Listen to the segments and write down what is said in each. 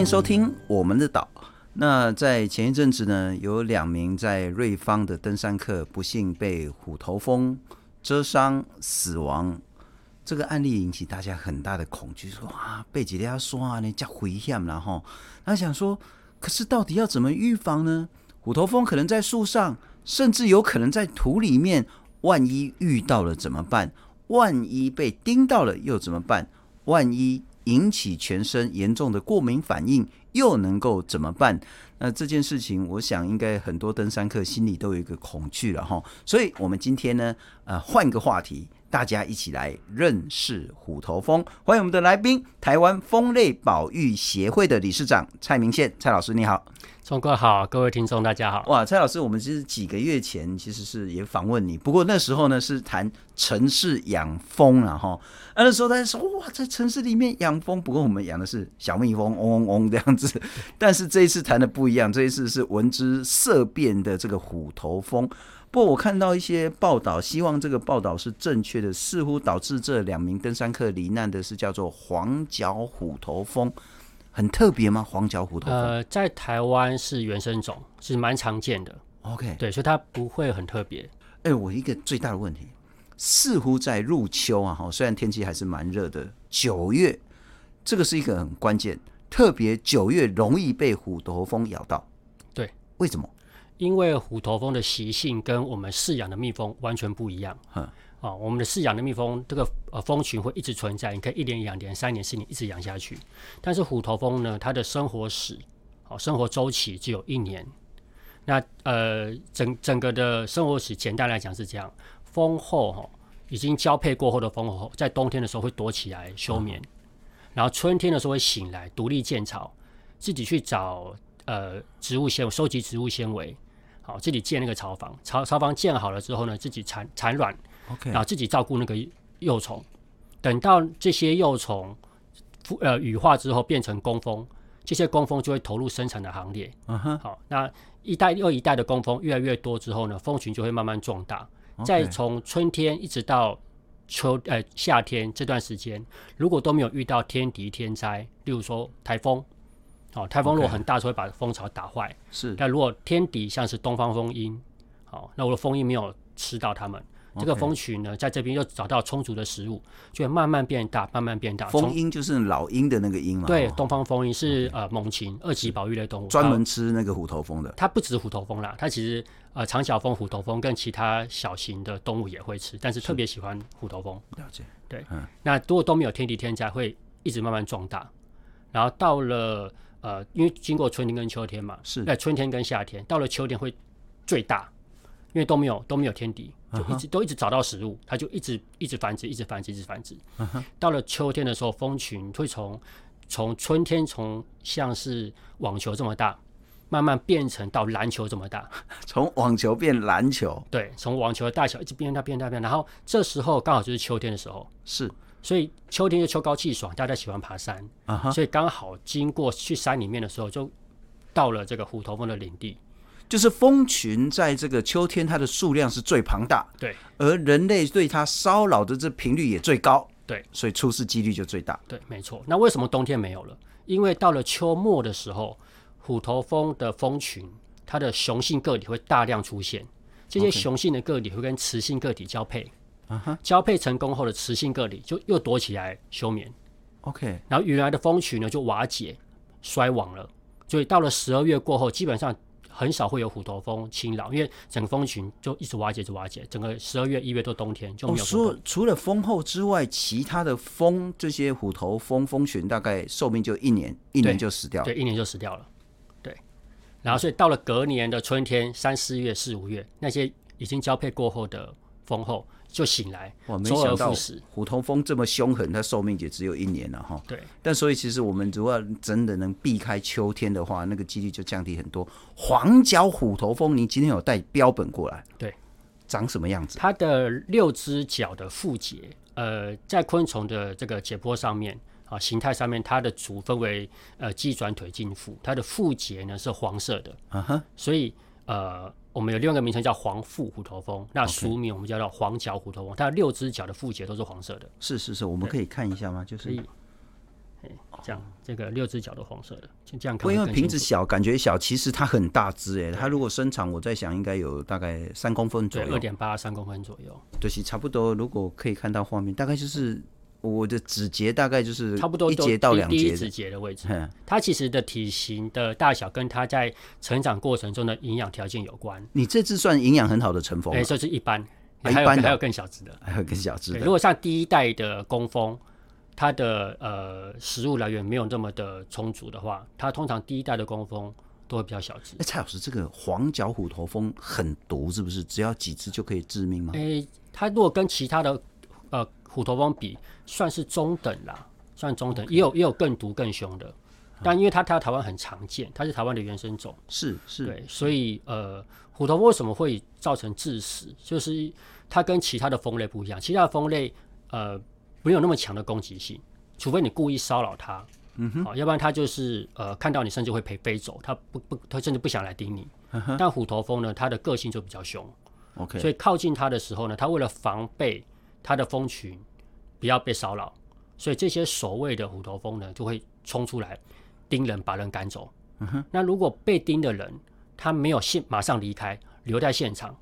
欢迎收听我们的岛。那在前一阵子呢，有两名在瑞芳的登山客不幸被虎头蜂蛰伤死亡，这个案例引起大家很大的恐惧，说啊，被几条刷呢，加危险，然后他想说，可是到底要怎么预防呢？虎头蜂可能在树上，甚至有可能在土里面，万一遇到了怎么办？万一被叮到了又怎么办？万一引起全身严重的过敏反应？又能够怎么办？那这件事情，我想应该很多登山客心里都有一个恐惧了哈。所以，我们今天呢，呃，换个话题，大家一起来认识虎头蜂。欢迎我们的来宾，台湾蜂类保育协会的理事长蔡明宪蔡老师，你好。聪哥好，各位听众大家好。哇，蔡老师，我们其实几个月前其实是也访问你，不过那时候呢是谈城市养蜂了哈。那时候大家说哇，在城市里面养蜂，不过我们养的是小蜜蜂，嗡嗡嗡这样子。但是这一次谈的不一样，这一次是闻之色变的这个虎头蜂。不过我看到一些报道，希望这个报道是正确的，似乎导致这两名登山客罹难的是叫做黄脚虎头蜂。很特别吗？黄脚虎头蜂？呃，在台湾是原生种，是蛮常见的。OK，对，所以它不会很特别。哎、欸，我一个最大的问题，似乎在入秋啊，哈，虽然天气还是蛮热的，九月这个是一个很关键，特别九月容易被虎头蜂咬到。对，为什么？因为虎头蜂的习性跟我们饲养的蜜蜂完全不一样。嗯。啊，我们的饲养的蜜蜂，这个呃蜂群会一直存在，你可以一年、两年、三年、四年一直养下去。但是虎头蜂呢，它的生活史，好，生活周期只有一年。那呃，整整个的生活史，简单来讲是这样：蜂后哈，已经交配过后的蜂后，在冬天的时候会躲起来休眠，然后春天的时候会醒来，独立建巢，自己去找呃植物纤维，收集植物纤维，好，自己建那个巢房，巢巢房建好了之后呢，自己产产卵。后自己照顾那个幼虫，等到这些幼虫呃羽化之后变成工蜂，这些工蜂就会投入生产的行列。嗯哼，好，那一代又一代的工蜂越来越多之后呢，蜂群就会慢慢壮大。再从春天一直到秋呃夏天这段时间，如果都没有遇到天敌天灾，例如说台风，好，台风如果很大，就会把蜂巢打坏。是，但如果天敌像是东方蜂鹰，好，那我的蜂鹰没有吃到它们。这个蜂群呢，在这边又找到充足的食物，就会慢慢变大，慢慢变大。蜂鹰就是老鹰的那个鹰嘛？对，东方蜂鹰是呃猛禽，二级保育类动物，专门吃那个虎头蜂的。它不止虎头蜂啦，它其实呃长脚蜂、虎头蜂跟其他小型的动物也会吃，但是特别喜欢虎头蜂。了解。对，嗯。那如果都没有天敌天灾，会一直慢慢壮大，然后到了呃，因为经过春天跟秋天嘛，是在春天跟夏天，到了秋天会最大。因为都没有都没有天敌，就一直、uh -huh. 都一直找到食物，它就一直一直繁殖，一直繁殖，一直繁殖。Uh -huh. 到了秋天的时候，蜂群会从从春天从像是网球这么大，慢慢变成到篮球这么大，从网球变篮球。对，从网球的大小一直变大变大变大，然后这时候刚好就是秋天的时候，是，所以秋天就秋高气爽，大家喜欢爬山，uh -huh. 所以刚好经过去山里面的时候，就到了这个虎头蜂的领地。就是蜂群在这个秋天，它的数量是最庞大，对，而人类对它骚扰的这频率也最高，对，所以出事几率就最大，对，没错。那为什么冬天没有了？因为到了秋末的时候，虎头蜂的蜂群，它的雄性个体会大量出现，这些雄性的个体会跟雌性个体交配，啊哈，交配成功后的雌性个体就又躲起来休眠，OK，然后原来的蜂群呢就瓦解衰亡了，所以到了十二月过后，基本上。很少会有虎头蜂侵扰，因为整个蜂群就一直瓦解，一直瓦解。整个十二月、一月都冬天就没有。除、哦、除了蜂后之外，其他的蜂这些虎头蜂蜂群大概寿命就一年，一年就死掉了。对，一年就死掉了。对，然后所以到了隔年的春天，三四月、四五月，那些已经交配过后的蜂后。就醒来，我没想到虎头蜂这么凶狠，它寿命也只有一年了哈。对，但所以其实我们如果真的能避开秋天的话，那个几率就降低很多。黄脚虎头蜂，你今天有带标本过来？对，长什么样子？它的六只脚的腹节，呃，在昆虫的这个解剖上面啊，形态上面，它的足分为呃鸡转腿胫腹，它的腹节呢是黄色的。所以呃。我们有另外一个名称叫黄腹虎头蜂，那俗名我们叫做黄脚虎头蜂，它的六只脚的腹节都是黄色的。是是是，我们可以看一下吗？就是，哎，这样这个六只脚都黄色的，就这样看。不因为瓶子小，感觉小，其实它很大只哎。它如果身长，我在想应该有大概三公分左右，二点八三公分左右。对，差不多。如果可以看到画面，大概就是我的指节，大概就是差不多一节到两节指节的位置。它其实的体型的大小跟它在成长过程中的营养条件有关。你这只算营养很好的成蜂？哎，这是一般，一般还有更小只的，还有更小只的。如果像第一代的工蜂。它的呃食物来源没有那么的充足的话，它通常第一代的工蜂都会比较小只。哎，蔡老师，这个黄脚虎头蜂很毒是不是？只要几只就可以致命吗？哎，它如果跟其他的呃虎头蜂比，算是中等啦，算中等.也有也有更毒更凶的。但因为它它台湾很常见，它是台湾的原生种，是是，对，所以呃虎头蜂为什么会造成致死？就是它跟其他的蜂类不一样，其他的蜂类呃。没有那么强的攻击性，除非你故意骚扰它，嗯哼，要不然它就是呃看到你甚至会飞飞走，它不不，它甚至不想来叮你。嗯、但虎头蜂呢，它的个性就比较凶，OK，所以靠近它的时候呢，它为了防备它的蜂群不要被骚扰，所以这些所谓的虎头蜂呢就会冲出来叮人，把人赶走。那如果被叮的人他没有现马上离开，留在现场。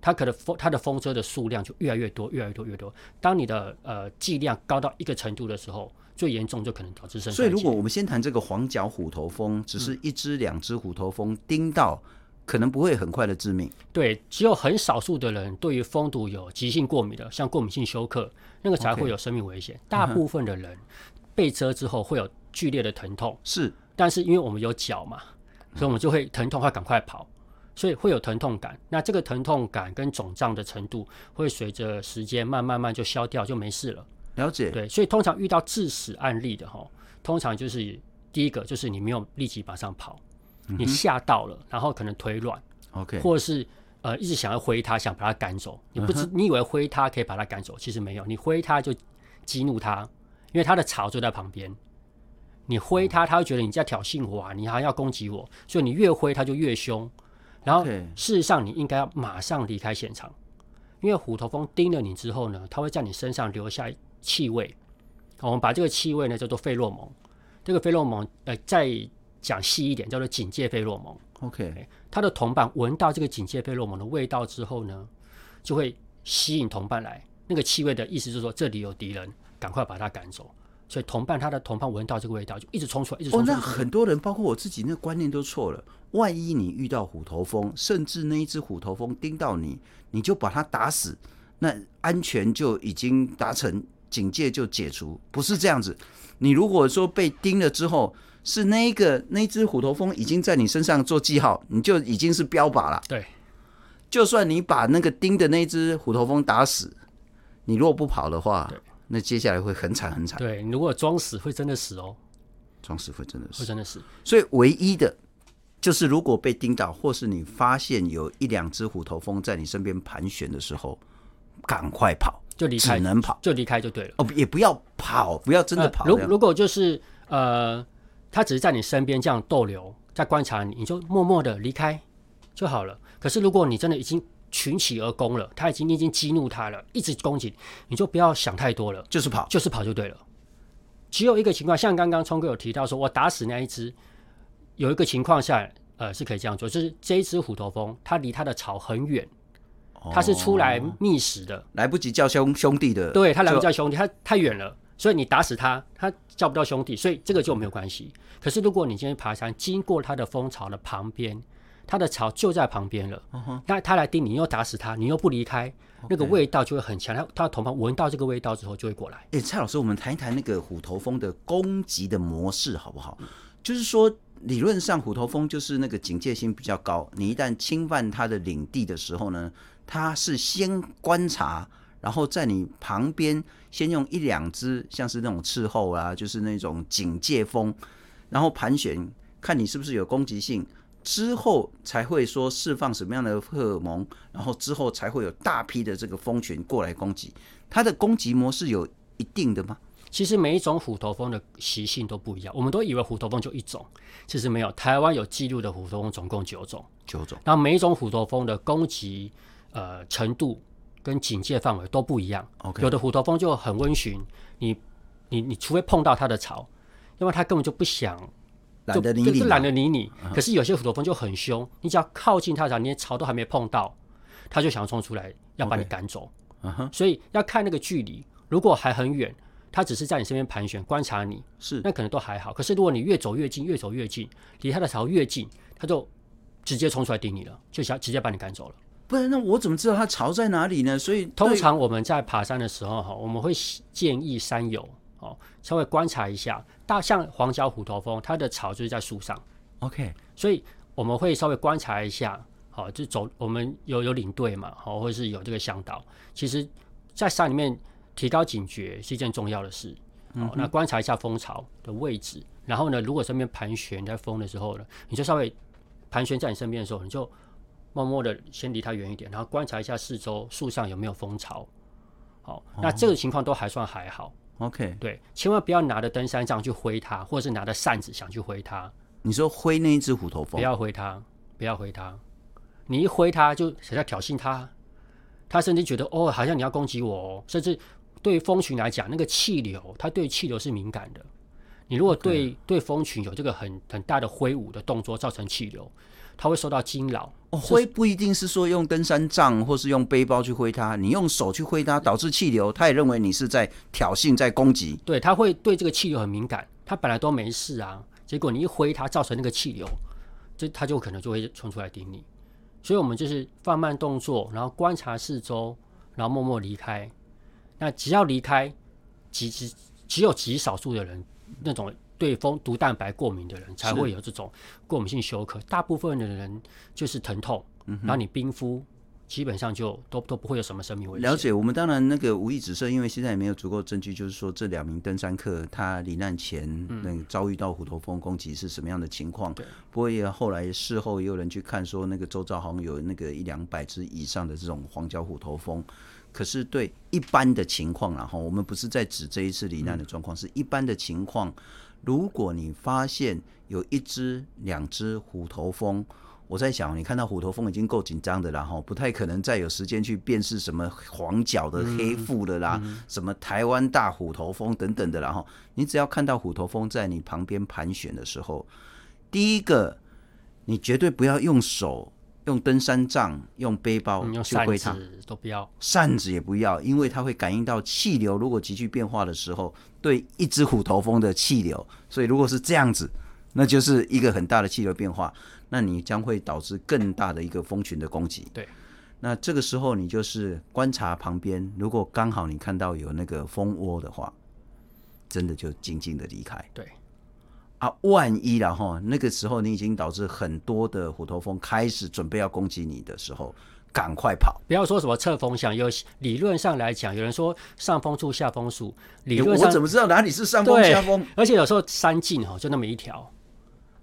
他可能风他的风车的数量就越来越多，越来越多，越多。当你的呃剂量高到一个程度的时候，最严重就可能导致生。所以，如果我们先谈这个黄脚虎头蜂，只是一只两只虎头蜂叮到，嗯、可能不会很快的致命。对，只有很少数的人对于蜂毒有急性过敏的，像过敏性休克，那个才会有生命危险。大部分的人被蛰之后会有剧烈的疼痛，是，但是因为我们有脚嘛，所以我们就会疼痛，会赶快跑。所以会有疼痛感，那这个疼痛感跟肿胀的程度会随着时间慢慢慢就消掉，就没事了。了解。对，所以通常遇到致死案例的哈，通常就是第一个就是你没有立即马上跑，你吓到了，然后可能腿软，OK，或者是呃一直想要挥它，想把它赶走，你不知、嗯、你以为挥它可以把它赶走，其实没有，你挥它就激怒它，因为它的巢就在旁边，你挥它，它会觉得你在挑衅我啊，你还要攻击我，所以你越挥它就越凶。然后，事实上你应该要马上离开现场，因为虎头蜂叮了你之后呢，它会在你身上留下气味。我们把这个气味呢叫做费洛蒙。这个费洛蒙，呃，再讲细一点，叫做警戒费洛蒙。OK，他的同伴闻到这个警戒费洛蒙的味道之后呢，就会吸引同伴来。那个气味的意思就是说，这里有敌人，赶快把他赶走。所以同伴他的同伴闻到这个味道，就一直冲出来，一直冲出来。哦，那很多人，包括我自己，那个观念都错了。万一你遇到虎头蜂，甚至那一只虎头蜂叮到你，你就把它打死，那安全就已经达成，警戒就解除，不是这样子。你如果说被叮了之后，是那个那只虎头蜂已经在你身上做记号，你就已经是标靶了。对，就算你把那个叮的那只虎头蜂打死，你如果不跑的话。那接下来会很惨很惨。对，你如果装死，会真的死哦。装死会真的死，会真的死。所以唯一的，就是如果被叮到，或是你发现有一两只虎头蜂在你身边盘旋的时候，赶快跑，就离开，只能跑，就离开就对了。哦，也不要跑，不要真的跑。如、呃、如果就是呃，他只是在你身边这样逗留，在观察你，你就默默的离开就好了。可是如果你真的已经群起而攻了，他已经已经激怒他了，一直攻击，你就不要想太多了，就是跑，就是跑就对了。只有一个情况，像刚刚聪哥有提到说，我打死那一只，有一个情况下，呃，是可以这样做，就是这一只虎头蜂，它离它的巢很远，它是出来觅食的，来不及叫兄兄弟的，对，它来不及叫兄弟，它太远了，所以你打死他，他叫不到兄弟，所以这个就没有关系。可是如果你今天爬山经过它的蜂巢的旁边。它的巢就在旁边了，那它、uh huh. 来叮你，又打死它，你又不离开.那个味道就会很强。它它的同伴闻到这个味道之后，就会过来。哎、欸，蔡老师，我们谈一谈那个虎头蜂的攻击的模式好不好？嗯、就是说，理论上虎头蜂就是那个警戒心比较高，你一旦侵犯它的领地的时候呢，它是先观察，然后在你旁边先用一两只像是那种伺候啊，就是那种警戒蜂，然后盘旋，看你是不是有攻击性。之后才会说释放什么样的荷尔蒙，然后之后才会有大批的这个蜂群过来攻击。它的攻击模式有一定的吗？其实每一种虎头蜂的习性都不一样。我们都以为虎头蜂就一种，其实没有。台湾有记录的虎头蜂总共九种，九种。那每一种虎头蜂的攻击呃程度跟警戒范围都不一样。有的虎头蜂就很温驯，你你你除非碰到它的巢，因为它根本就不想，懒得理你，就懒得理你。可是有些虎头蜂就很凶，你只要靠近它，连巢都还没碰到，它就想要冲出来要把你赶走。所以要看那个距离，如果还很远，它只是在你身边盘旋观察你，是那可能都还好。可是如果你越走越近，越走越近，离它的巢越近，它就直接冲出来叮你了，就想直接把你赶走了。不然那我怎么知道它巢在哪里呢？所以通常我们在爬山的时候哈，我们会建议山友哦稍微观察一下。大像黄脚虎头蜂，它的巢就是在树上。OK，所以我们会稍微观察一下。好，就走我们有有领队嘛，好，或者是有这个向导。其实，在山里面提高警觉是一件重要的事。好，那观察一下蜂巢的位置，然后呢，如果身边盘旋在风的时候呢，你就稍微盘旋在你身边的时候，你就。默默的先离它远一点，然后观察一下四周树上有没有蜂巢。好，那这个情况都还算还好。OK，对，千万不要拿着登山杖去挥它，或者是拿着扇子想去挥它。你说挥那一只虎头蜂？不要挥它，不要挥它。你一挥它，就想要挑衅它，它甚至觉得哦，好像你要攻击我哦。甚至对蜂群来讲，那个气流，它对气流是敏感的。你如果对对蜂群有这个很很大的挥舞的动作，造成气流。它会受到惊扰。哦，挥不一定是说用登山杖或是用背包去挥它，你用手去挥它，导致气流，它也认为你是在挑衅、在攻击。对，它会对这个气流很敏感。它本来都没事啊，结果你一挥它，造成那个气流，就它就可能就会冲出来顶你。所以我们就是放慢动作，然后观察四周，然后默默离开。那只要离开，极只只有极少数的人那种。对蜂毒蛋白过敏的人才会有这种过敏性休克，大部分的人就是疼痛，然后你冰敷，基本上就都都不会有什么生命危险。了解，我们当然那个无意指涉，因为现在也没有足够证据，就是说这两名登山客他罹难前那遭遇到虎头蜂攻击是什么样的情况。对，不过也后来事后也有人去看说，那个周遭好像有那个一两百只以上的这种黄脚虎头蜂。可是对一般的情况，然后我们不是在指这一次罹难的状况，是一般的情况。如果你发现有一只、两只虎头蜂，我在想，你看到虎头蜂已经够紧张的了哈，不太可能再有时间去辨识什么黄脚的、黑腹的啦，嗯嗯、什么台湾大虎头蜂等等的啦哈。你只要看到虎头蜂在你旁边盘旋的时候，第一个，你绝对不要用手。用登山杖、用背包去挥它，都不要，扇子也不要，因为它会感应到气流。如果急剧变化的时候，对一只虎头蜂的气流，所以如果是这样子，那就是一个很大的气流变化，那你将会导致更大的一个蜂群的攻击。对，那这个时候你就是观察旁边，如果刚好你看到有那个蜂窝的话，真的就静静的离开。对。啊，万一然后那个时候你已经导致很多的虎头蜂开始准备要攻击你的时候，赶快跑！不要说什么侧风向，有理论上来讲，有人说上风处下风处，理论上、欸、我怎么知道哪里是上风下风？而且有时候山径哈就那么一条，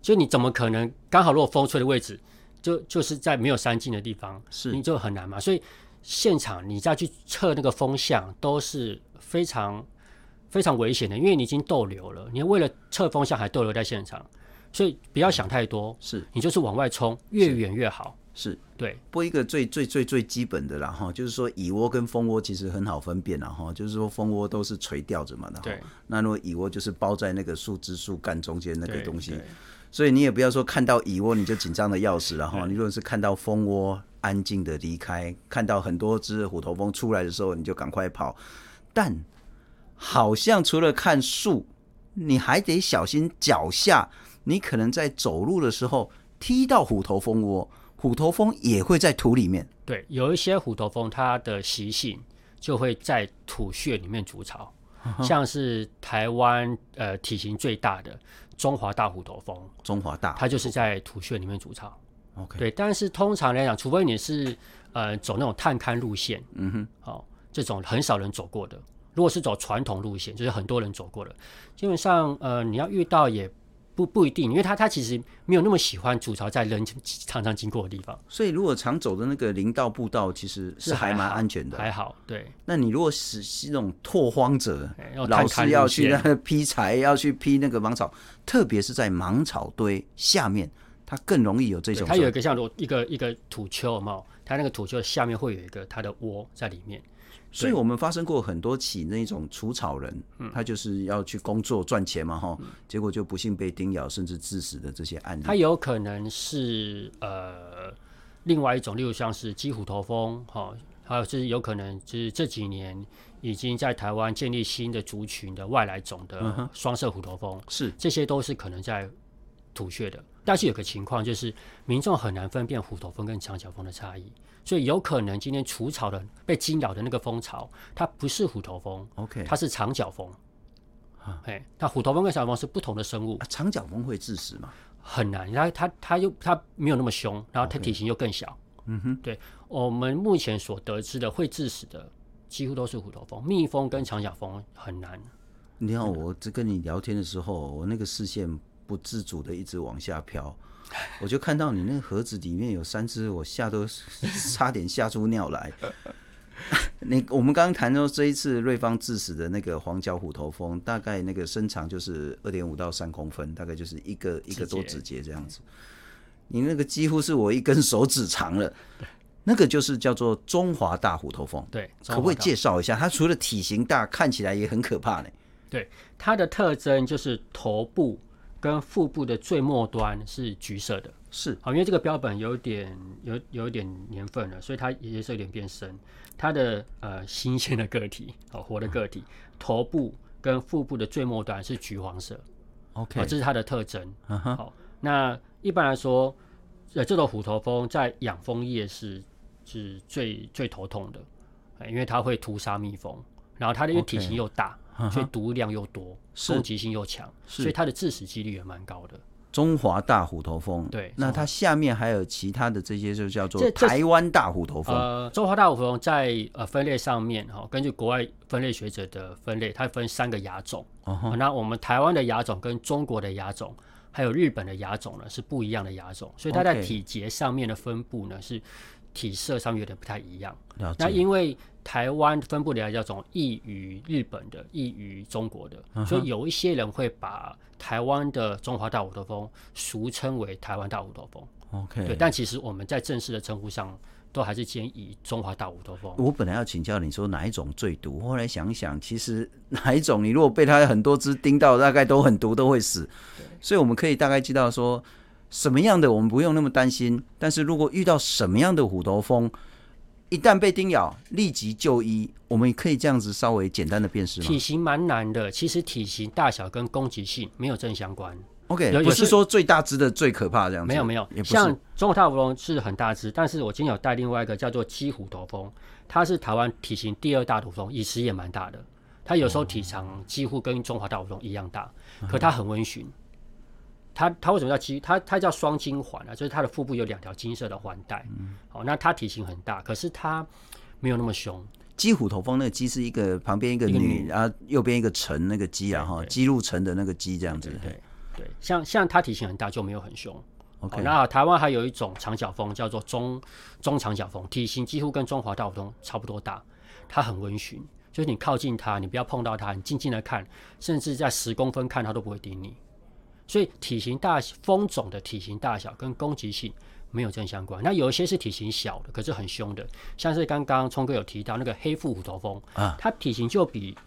所以你怎么可能刚好如果风吹的位置就就是在没有山径的地方，是你就很难嘛。所以现场你再去测那个风向都是非常。非常危险的，因为你已经逗留了，你为了测风向还逗留在现场，所以不要想太多，是你就是往外冲，越远越好。是，对。不过一个最最最最基本的啦哈，就是说蚁窝跟蜂窝其实很好分辨啦哈，就是说蜂窝都是垂吊着嘛的，对。那如果蚁窝就是包在那个树枝树干中间那个东西，所以你也不要说看到蚁窝你就紧张的要死，然后你如果是看到蜂窝安静的离开，看到很多只虎头蜂出来的时候，你就赶快跑，但。好像除了看树，你还得小心脚下。你可能在走路的时候踢到虎头蜂窝，虎头蜂也会在土里面。对，有一些虎头蜂，它的习性就会在土穴里面筑巢。Uh. 像是台湾呃体型最大的中华大虎头蜂，中华大，它就是在土穴里面筑巢。OK，对，但是通常来讲，除非你是呃走那种探勘路线，嗯哼，好，这种很少人走过的。如果是走传统路线，就是很多人走过的，基本上呃，你要遇到也不不一定，因为他他其实没有那么喜欢筑巢在人常常经过的地方。所以如果常走的那个林道步道，其实是还蛮安全的，还好。对。那你如果是是那种拓荒者，老是要去那个劈柴，要去劈那个芒草，特别是在芒草堆下面，它更容易有这种。它有一个像一个一个土丘嘛。它那个土丘下面会有一个它的窝在里面。所以我们发生过很多起那种除草人，他就是要去工作赚钱嘛，哈，结果就不幸被叮咬甚至致死的这些案例。它有可能是呃另外一种，例如像是鸡虎头蜂，哈，还有就是有可能就是这几年已经在台湾建立新的族群的外来种的双色虎头蜂，是。这些都是可能在吐血的。但是有个情况就是民众很难分辨虎头蜂跟长脚蜂的差异。所以有可能今天除草的被惊扰的那个蜂巢，它不是虎头蜂，OK，它是长脚蜂。哎，那虎头蜂跟长脚蜂是不同的生物。啊、长角蜂会致死吗？很难，它它它又它没有那么凶，然后它体型又更小。嗯哼，对，我们目前所得知的会致死的几乎都是虎头蜂，蜜蜂跟长角蜂很难。你看我这跟你聊天的时候，我那个视线不自主的一直往下飘。我就看到你那个盒子里面有三只，我吓都差点吓出尿来。你我们刚刚谈到这一次瑞芳致死的那个黄脚虎头蜂，大概那个身长就是二点五到三公分，大概就是一个一个多指节这样子。你那个几乎是我一根手指长了。那个就是叫做中华大虎头蜂。对，可不可以介绍一下？它除了体型大，看起来也很可怕呢。对，它的特征就是头部。跟腹部的最末端是橘色的，是好，因为这个标本有点有有一点年份了，所以它颜色有点变深。它的呃新鲜的个体，好活的个体，头部跟腹部的最末端是橘黄色，OK，这是它的特征。Uh huh. 好，那一般来说，呃，这种虎头蜂在养蜂业是是最最头痛的，因为它会屠杀蜜蜂，然后它的因为体型又大。Okay. 所以毒量又多，攻击性又强，所以它的致死几率也蛮高的。中华大虎头蜂，对，那它下面还有其他的这些，就叫做台湾大虎头蜂。呃，中华大虎头蜂在呃分类上面哈，根据国外分类学者的分类，它分三个亚种。Uh huh. 那我们台湾的亚种跟中国的亚种，还有日本的亚种呢，是不一样的亚种，所以它在体节上面的分布呢是。体色上面有点不太一样。那因为台湾分布的叫种异于日本的，异于中国的，嗯、所以有一些人会把台湾的中华大五头蜂俗称为台湾大五头蜂。OK。对，但其实我们在正式的称呼上，都还是建议中华大五头蜂。我本来要请教你说哪一种最毒，后来想一想，其实哪一种你如果被它很多只叮到，大概都很毒，都会死。所以我们可以大概知道说。什么样的我们不用那么担心，但是如果遇到什么样的虎头蜂，一旦被叮咬，立即就医。我们可以这样子稍微简单的辨识吗？体型蛮难的，其实体型大小跟攻击性没有正相关。OK，不是说最大只的最可怕这样子。没有没有，像中国大虎头蜂是很大只，但是我今天有带另外一个叫做鸡虎头蜂，它是台湾体型第二大虎头蜂，其实也蛮大的。它有时候体长几乎跟中华大虎头蜂一样大，可它很温驯。它它为什么叫鸡？它它叫双金环啊，就是它的腹部有两条金色的环带。嗯，好，那它体型很大，可是它没有那么凶。鸡虎头蜂那个鸡是一个旁边一个女，然后右边一个城那个鸡啊哈，鸡入城的那个鸡这样子。对对，像像它体型很大就没有很凶。OK，那台湾还有一种长角蜂叫做中中长角蜂，体型几乎跟中华大虎头蜂差不多大，它很温驯，就是你靠近它，你不要碰到它，你静静的看，甚至在十公分看它都不会叮你。所以体型大，蜂种的体型大小跟攻击性没有正相关。那有一些是体型小的，可是很凶的，像是刚刚聪哥有提到那个黑腹虎头蜂啊，它体型就比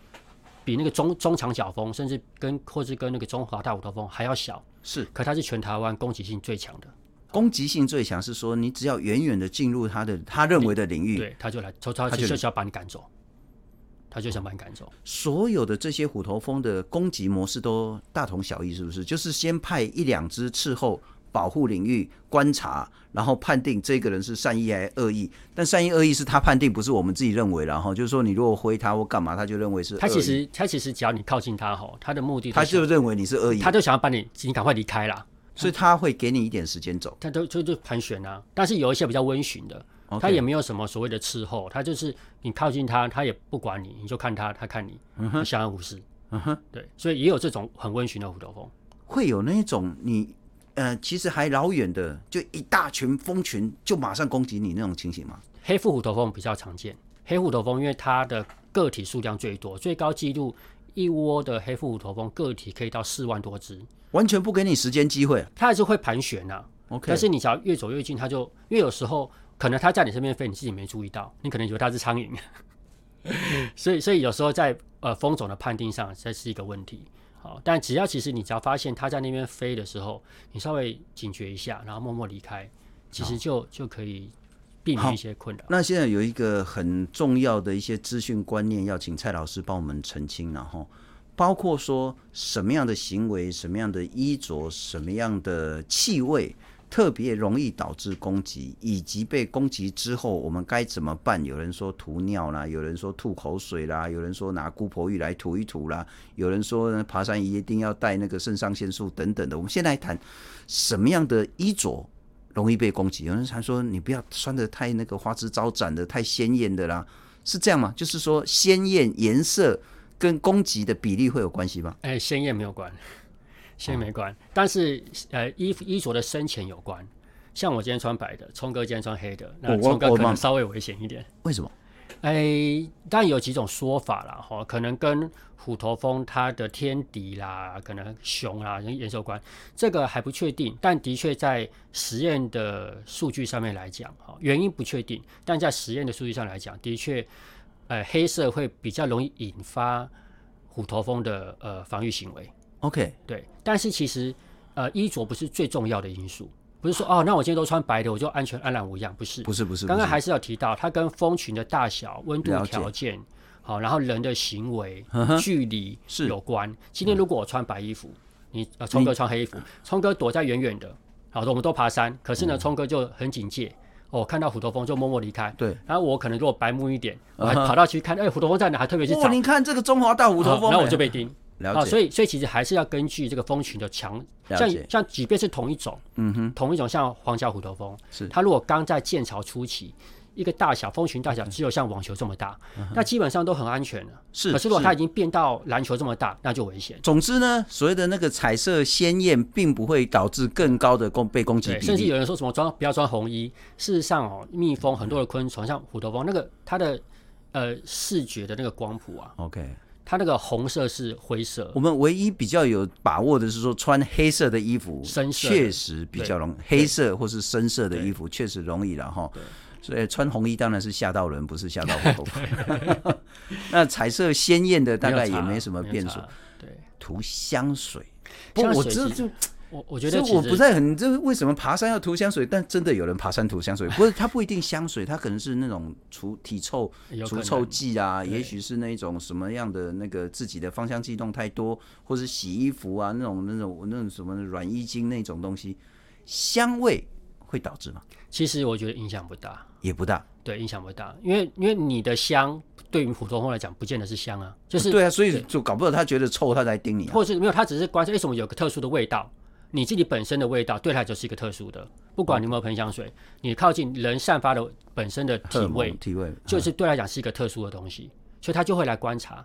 比那个中中长角蜂，甚至跟或是跟那个中华大虎头蜂还要小。是，可它是全台湾攻击性最强的。攻击性最强是说，你只要远远的进入它的他认为的领域，对，他就来，他他就是要把你赶走。他就想把你赶走。所有的这些虎头蜂的攻击模式都大同小异，是不是？就是先派一两只伺候保护领域观察，然后判定这个人是善意还是恶意。但善意恶意是他判定，不是我们自己认为。然后就是说，你如果挥他或干嘛，他就认为是恶意。他其实他其实只要你靠近他吼，他的目的他就认为你是恶意，他就想要把你你赶快离开啦。所以他会给你一点时间走。他都就就盘旋啊，但是有一些比较温驯的。他也没有什么所谓的伺候，他就是你靠近他，他也不管你，你就看他，他看你，相安无事。嗯哼，对，所以也有这种很温驯的虎头蜂。会有那种你呃，其实还老远的，就一大群蜂群就马上攻击你那种情形吗？黑腹虎头蜂比较常见。黑虎头蜂因为它的个体数量最多，最高纪录一窝的黑腹虎头蜂个体可以到四万多只，完全不给你时间机会。它还是会盘旋呐。OK，但是你只要越走越近，它就因为有时候。可能它在你身边飞，你自己没注意到，你可能以为它是苍蝇。所以，所以有时候在呃风种的判定上，这是一个问题。好，但只要其实你只要发现它在那边飞的时候，你稍微警觉一下，然后默默离开，其实就就可以避免一些困扰。那现在有一个很重要的一些资讯观念，要请蔡老师帮我们澄清，然后包括说什么样的行为、什么样的衣着、什么样的气味。特别容易导致攻击，以及被攻击之后我们该怎么办？有人说涂尿啦，有人说吐口水啦，有人说拿姑婆芋来涂一涂啦，有人说呢爬山一定要带那个肾上腺素等等的。我们先来谈什么样的衣着容易被攻击？有人还说你不要穿得太那个花枝招展的、太鲜艳的啦，是这样吗？就是说鲜艳颜色跟攻击的比例会有关系吗？哎，鲜艳没有关。先没关，但是呃，衣服衣着的深浅有关。像我今天穿白的，聪哥今天穿黑的，那聪哥可能稍微危险一点。为什么？哎，当然有几种说法啦，哈，可能跟虎头蜂它的天敌啦，可能熊啦，跟颜色有关，这个还不确定。但的确在实验的数据上面来讲，哈，原因不确定，但在实验的数据上来讲，的确，呃，黑色会比较容易引发虎头蜂的呃防御行为。OK，对，但是其实，呃，衣着不是最重要的因素，不是说哦，那我今天都穿白的，我就安全安然无恙，不是，不是，不是。刚刚还是要提到，它跟蜂群的大小、温度条件，好，然后人的行为、距离是有关。今天如果我穿白衣服，你呃，聪哥穿黑衣服，聪哥躲在远远的，好的，我们都爬山，可是呢，聪哥就很警戒，哦，看到虎头蜂就默默离开。对，然后我可能如果白目一点，我还跑到去看，哎，虎头蜂在哪？还特别去找。你看这个中华大虎头蜂，然后我就被叮。啊，所以所以其实还是要根据这个蜂群的强，像像即便是同一种，嗯哼，同一种像黄脚虎头蜂，是它如果刚在建巢初期，一个大小蜂群大小只有像网球这么大，那基本上都很安全了。是，可是如果它已经变到篮球这么大，那就危险。总之呢，所谓的那个彩色鲜艳，并不会导致更高的攻被攻击。甚至有人说什么装不要穿红衣，事实上哦，蜜蜂很多的昆虫，像虎头蜂那个它的呃视觉的那个光谱啊，OK。它那个红色是灰色。我们唯一比较有把握的是说，穿黑色的衣服，深色确实比较容易。黑色或是深色的衣服确实容易了哈。所以穿红衣当然是吓到人，不是吓到狗。那彩色鲜艳的大概也没什么变数。对，涂香水。不，我这就。我我觉得我不太很，这为什么爬山要涂香水？但真的有人爬山涂香水，不是它不一定香水，它可能是那种除 体臭除臭剂啊，也许是那种什么样的那个自己的芳香剂弄太多，或是洗衣服啊那种那种那种什么软衣精那种东西，香味会导致吗？其实我觉得影响不大，也不大，对，影响不大，因为因为你的香对于普通话来讲不见得是香啊，就是对啊，所以就搞不好他觉得臭，他才叮你，或是没有，他只是关心为什么有个特殊的味道。你自己本身的味道对它就是一个特殊的，不管你有没有喷香水，你靠近人散发的本身的体味，体味就是对他来讲是一个特殊的东西，所以他就会来观察。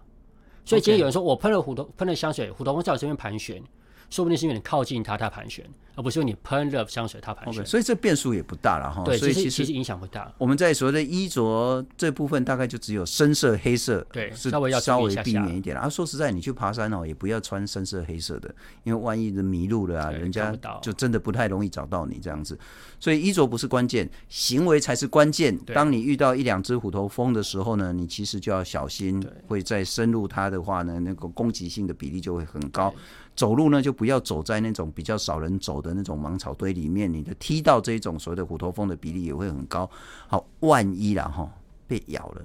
所以今天有人说我喷了虎头喷了香水，虎头蜂在我身边盘旋。说不定是因为你靠近它，它盘旋，而不是因为你喷了香水，它盘旋。Okay, 所以这变数也不大了哈。对，所以其实其实影响不大。我们在所谓的衣着这部分，大概就只有深色、黑色，对，是稍微要稍微避免一点。啊，说实在，你去爬山哦，也不要穿深色、黑色的，因为万一人迷路了啊，人家就真的不太容易找到你这样子。所以衣着不是关键，行为才是关键。当你遇到一两只虎头蜂的时候呢，你其实就要小心，会再深入它的话呢，那个攻击性的比例就会很高。走路呢，就不要走在那种比较少人走的那种芒草堆里面，你的踢到这种所谓的虎头蜂的比例也会很高。好，万一啦哈被咬了，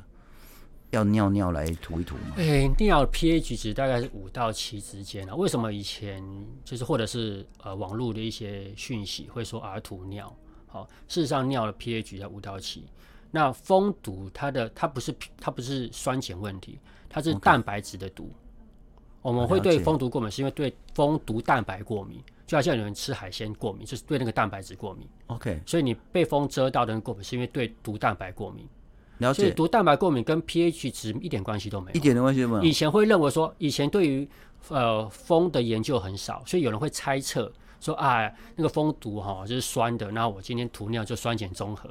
要尿尿来涂一涂吗？哎、欸，尿 pH 值大概是五到七之间啊。为什么以前就是或者是呃网络的一些讯息会说啊涂尿？好，事实上尿的 pH 在五到七。那蜂毒它的它不是它不是酸碱问题，它是蛋白质的毒。我们会对蜂毒过敏，是因为对蜂毒蛋白过敏，就好像有人吃海鲜过敏，就是对那个蛋白质过敏。OK，所以你被蜂蛰到的人过敏，是因为对毒蛋白过敏。了解。所以毒蛋白过敏跟 pH 值一点关系都没有，一点的关系都没有。以前会认为说，以前对于呃蜂的研究很少，所以有人会猜测说啊，那个蜂毒哈就是酸的，然后我今天涂尿就酸碱中和，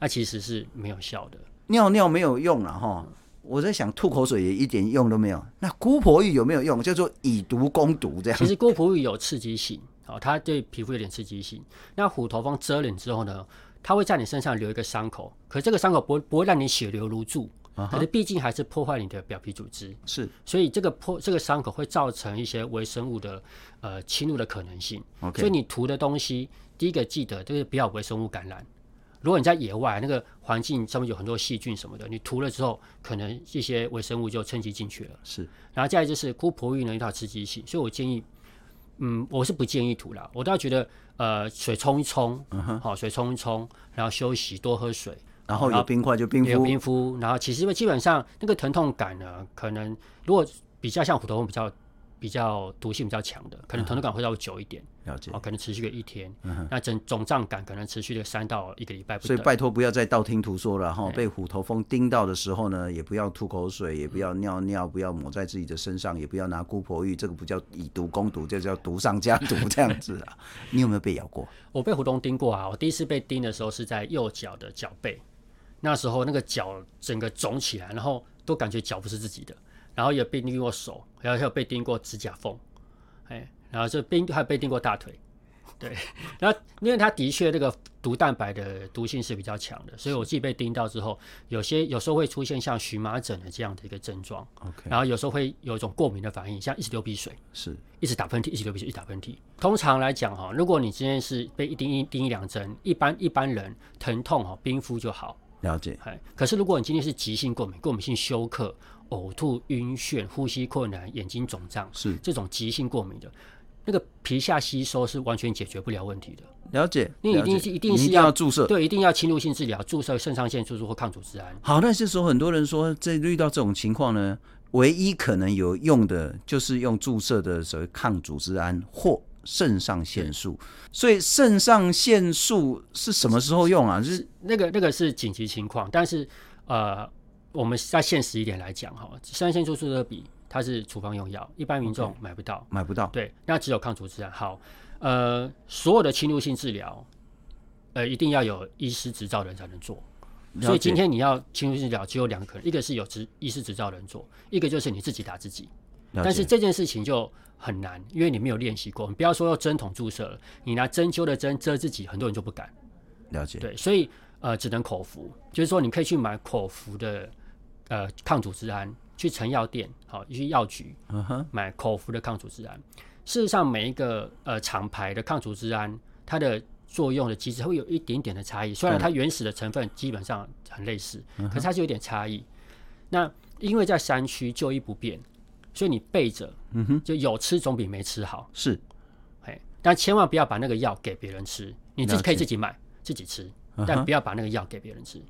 那其实是没有效的。尿尿没有用了哈。我在想，吐口水也一点用都没有。那姑婆芋有没有用？叫做以毒攻毒这样。其实姑婆芋有刺激性，哦，它对皮肤有点刺激性。那虎头蜂蛰了之后呢，它会在你身上留一个伤口，可这个伤口不会不会让你血流如注，可是毕竟还是破坏你的表皮组织，是，所以这个破这个伤口会造成一些微生物的呃侵入的可能性。OK，所以你涂的东西，第一个记得就是不要微生物感染。如果你在野外那个环境上面有很多细菌什么的，你涂了之后，可能一些微生物就趁机进去了。是，然后再来就是姑婆芋呢，它有刺激性，所以我建议，嗯，我是不建议涂了。我倒觉得，呃，水冲一冲，好、水冲一冲，然后休息，多喝水，然后有冰块就冰敷，有冰敷，然后其实因为基本上那个疼痛感呢，可能如果比较像虎头蜂比较。比较毒性比较强的，可能疼痛感会稍微久一点，了解，哦，可能持续个一天，嗯、那整肿胀感可能持续个三到一个礼拜不。所以拜托不要再道听途说了哈，被虎头蜂叮到的时候呢，也不要吐口水，也不要尿尿，不要抹在自己的身上，也不要拿姑婆浴，这个不叫以毒攻毒，这叫毒上加毒这样子啊。你有没有被咬过？我被虎头蜂叮过啊，我第一次被叮的时候是在右脚的脚背，那时候那个脚整个肿起来，然后都感觉脚不是自己的。然后也被叮过手，然后还有被叮过指甲缝，哎，然后这叮还有被叮过大腿，对，然后因为它的确那个毒蛋白的毒性是比较强的，所以我自己被叮到之后，有些有时候会出现像荨麻疹的这样的一个症状，OK，然后有时候会有一种过敏的反应，像一直流鼻水，是，一直打喷嚏，一直流鼻水，一直打喷嚏。通常来讲哈，如果你今天是被一叮一叮一两针，一般一般人疼痛哈冰敷就好，了解，哎，可是如果你今天是急性过敏，过敏性休克。呕吐、晕眩、呼吸困难、眼睛肿胀，是这种急性过敏的，那个皮下吸收是完全解决不了问题的。了解，你一定是一定是要注射，对，一定要侵入性治疗，注射肾上腺素或抗组织胺。好，那这时候很多人说，这遇到这种情况呢，唯一可能有用的就是用注射的所谓抗组织胺或肾上腺素。所以肾上腺素是什么时候用啊？就是那个那个是紧急情况，但是呃。我们再现实一点来讲哈，肾上腺素注射笔它是处方用药，一般民众买不到买不到。对，那只有抗组织胺。好，呃，所有的侵入性治疗，呃，一定要有医师执照的人才能做。所以今天你要侵入性治疗，只有两个可能，一个是有执医师执照的人做，一个就是你自己打自己。但是这件事情就很难，因为你没有练习过。你不要说用针筒注射了，你拿针灸的针遮自己，很多人就不敢。了解。对，所以呃，只能口服，就是说你可以去买口服的。呃，抗组织胺去成药店，好，去药局买口服的抗组织胺。事实上，每一个呃厂牌的抗组织胺，它的作用的机制会有一点点的差异。虽然它原始的成分基本上很类似，可是它是有点差异。那因为在山区就医不便，所以你备着，嗯哼，就有吃总比没吃好。是，哎，但千万不要把那个药给别人吃，你自己可以自己买自己吃，但不要把那个药给别人吃。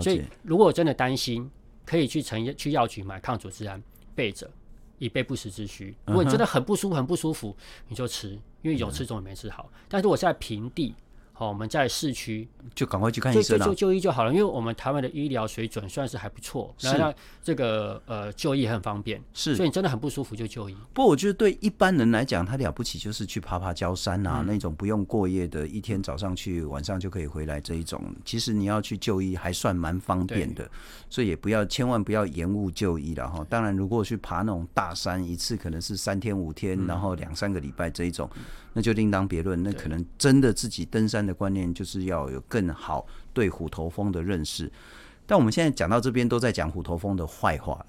所以，如果我真的担心。可以去成去药局买抗组织胺，备着，以备不时之需。如果你真的很不舒服、很不舒服，你就吃，因为有吃总比没吃好。但是我在平地。好，我们在市区就赶快去看医生了，就就就医就好了。因为我们台湾的医疗水准算是还不错，然后这个呃就医很方便，是。所以你真的很不舒服就就医。不过我觉得对一般人来讲，他了不起就是去爬爬郊山啊，嗯、那种不用过夜的，一天早上去，晚上就可以回来这一种。其实你要去就医还算蛮方便的，所以也不要千万不要延误就医了哈。当然，如果去爬那种大山，一次可能是三天五天，嗯、然后两三个礼拜这一种。那就另当别论，那可能真的自己登山的观念就是要有更好对虎头蜂的认识。但我们现在讲到这边都在讲虎头蜂的坏话。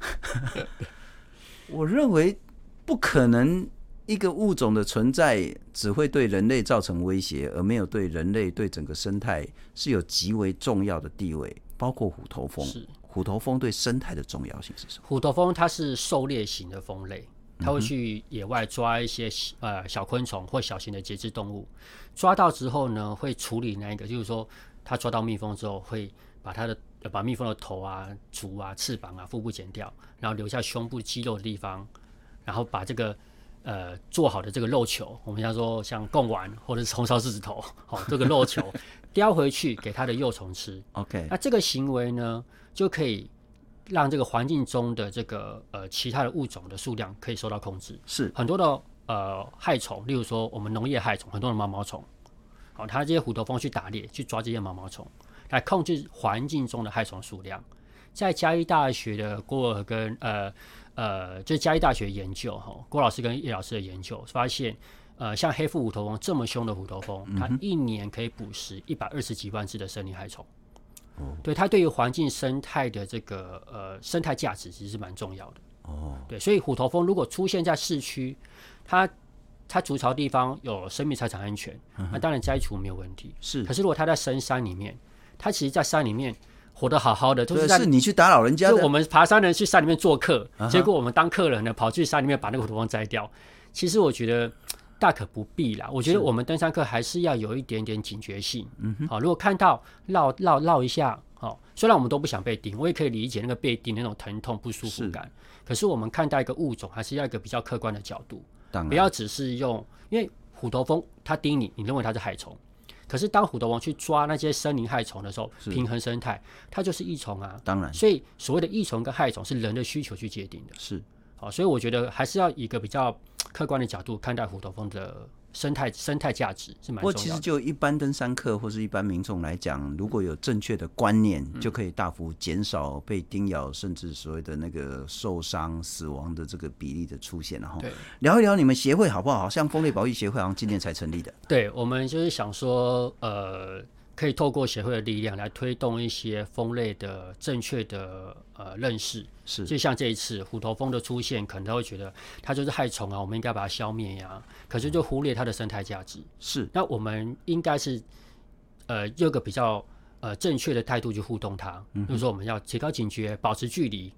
我认为不可能一个物种的存在只会对人类造成威胁，而没有对人类对整个生态是有极为重要的地位，包括虎头蜂。虎头蜂对生态的重要性是什么？虎头蜂它是狩猎型的蜂类。他会去野外抓一些呃小昆虫或小型的节肢动物，抓到之后呢，会处理那个，就是说他抓到蜜蜂之后，会把它的把蜜蜂的头啊、足啊、翅膀啊、腹部剪掉，然后留下胸部肌肉的地方，然后把这个呃做好的这个肉球，我们叫做像贡丸或者是红烧狮子头，好，这个肉球 叼回去给它的幼虫吃。OK，那这个行为呢就可以。让这个环境中的这个呃其他的物种的数量可以受到控制，是很多的呃害虫，例如说我们农业害虫，很多的毛毛虫，好，它这些虎头蜂去打猎去抓这些毛毛虫，来控制环境中的害虫数量。在嘉义大学的郭尔跟呃呃，就是嘉义大学研究哈，郭老师跟叶老师的研究发现，呃，像黑腹虎头蜂这么凶的虎头蜂，它一年可以捕食一百二十几万只的森林害虫。哦，对，它对于环境生态的这个呃生态价值其实是蛮重要的。哦，对，所以虎头蜂如果出现在市区，它它筑巢地方有生命财产安全，那当然摘除没有问题。是，可是如果它在深山里面，它其实，在山里面活得好好的，都是在是你去打扰人家，就我们爬山人去山里面做客，结果我们当客人呢，跑去山里面把那个虎头蜂摘掉。其实我觉得。大可不必啦，我觉得我们登山客还是要有一点点警觉性。嗯哼，好，如果看到绕绕绕一下，好，虽然我们都不想被叮，我也可以理解那个被叮那种疼痛不舒服感。可是我们看待一个物种，还是要一个比较客观的角度，不要只是用，因为虎头蜂它叮你，你认为它是害虫，可是当虎头蜂去抓那些森林害虫的时候，平衡生态，它就是益虫啊。当然，所以所谓的益虫跟害虫是人的需求去界定的。是，好，所以我觉得还是要一个比较。客观的角度看待虎头蜂的生态生态价值是蛮重要的。不过，其实就一般登山客或是一般民众来讲，如果有正确的观念，就可以大幅减少被叮咬，甚至所谓的那个受伤、死亡的这个比例的出现。然后，聊一聊你们协会好不好？像蜂类保育协会好像今年才成立的。对，我们就是想说，呃。可以透过协会的力量来推动一些蜂类的正确的呃认识，是。就像这一次虎头蜂的出现，可能他会觉得它就是害虫啊，我们应该把它消灭呀，可是就忽略它的生态价值。是，那我们应该是呃有个比较呃正确的态度去互动它，嗯，就是说我们要提高警觉，保持距离，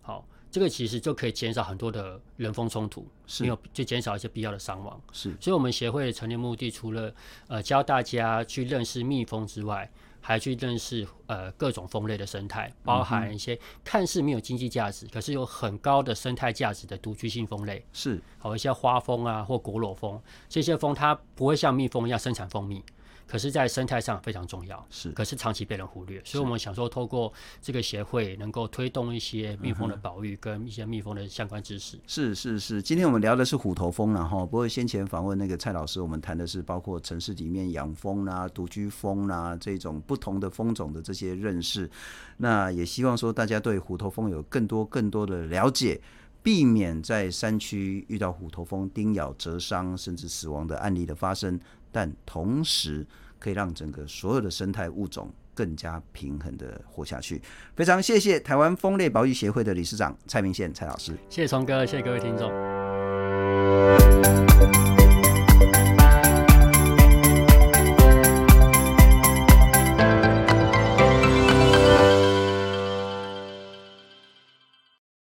好。这个其实就可以减少很多的人蜂冲突，是。没有就减少一些必要的伤亡。是，所以我们协会的成立目的，除了呃教大家去认识蜜蜂之外，还去认识呃各种蜂类的生态，包含一些看似没有经济价值，可是有很高的生态价值的独居性蜂类。是，好一些花蜂啊或果裸蜂，这些蜂它不会像蜜蜂一样生产蜂蜜。可是，在生态上非常重要，是，可是长期被人忽略，所以我们想说，透过这个协会，能够推动一些蜜蜂的保育跟一些蜜蜂的相关知识。是是是，今天我们聊的是虎头蜂然后，不过先前访问那个蔡老师，我们谈的是包括城市里面养蜂啦、独居蜂啦这种不同的蜂种的这些认识。那也希望说大家对虎头蜂有更多更多的了解，避免在山区遇到虎头蜂叮咬、折伤甚至死亡的案例的发生。但同时可以让整个所有的生态物种更加平衡的活下去。非常谢谢台湾风烈保育协会的理事长蔡明宪蔡老师。谢谢聪哥谢谢各位听众。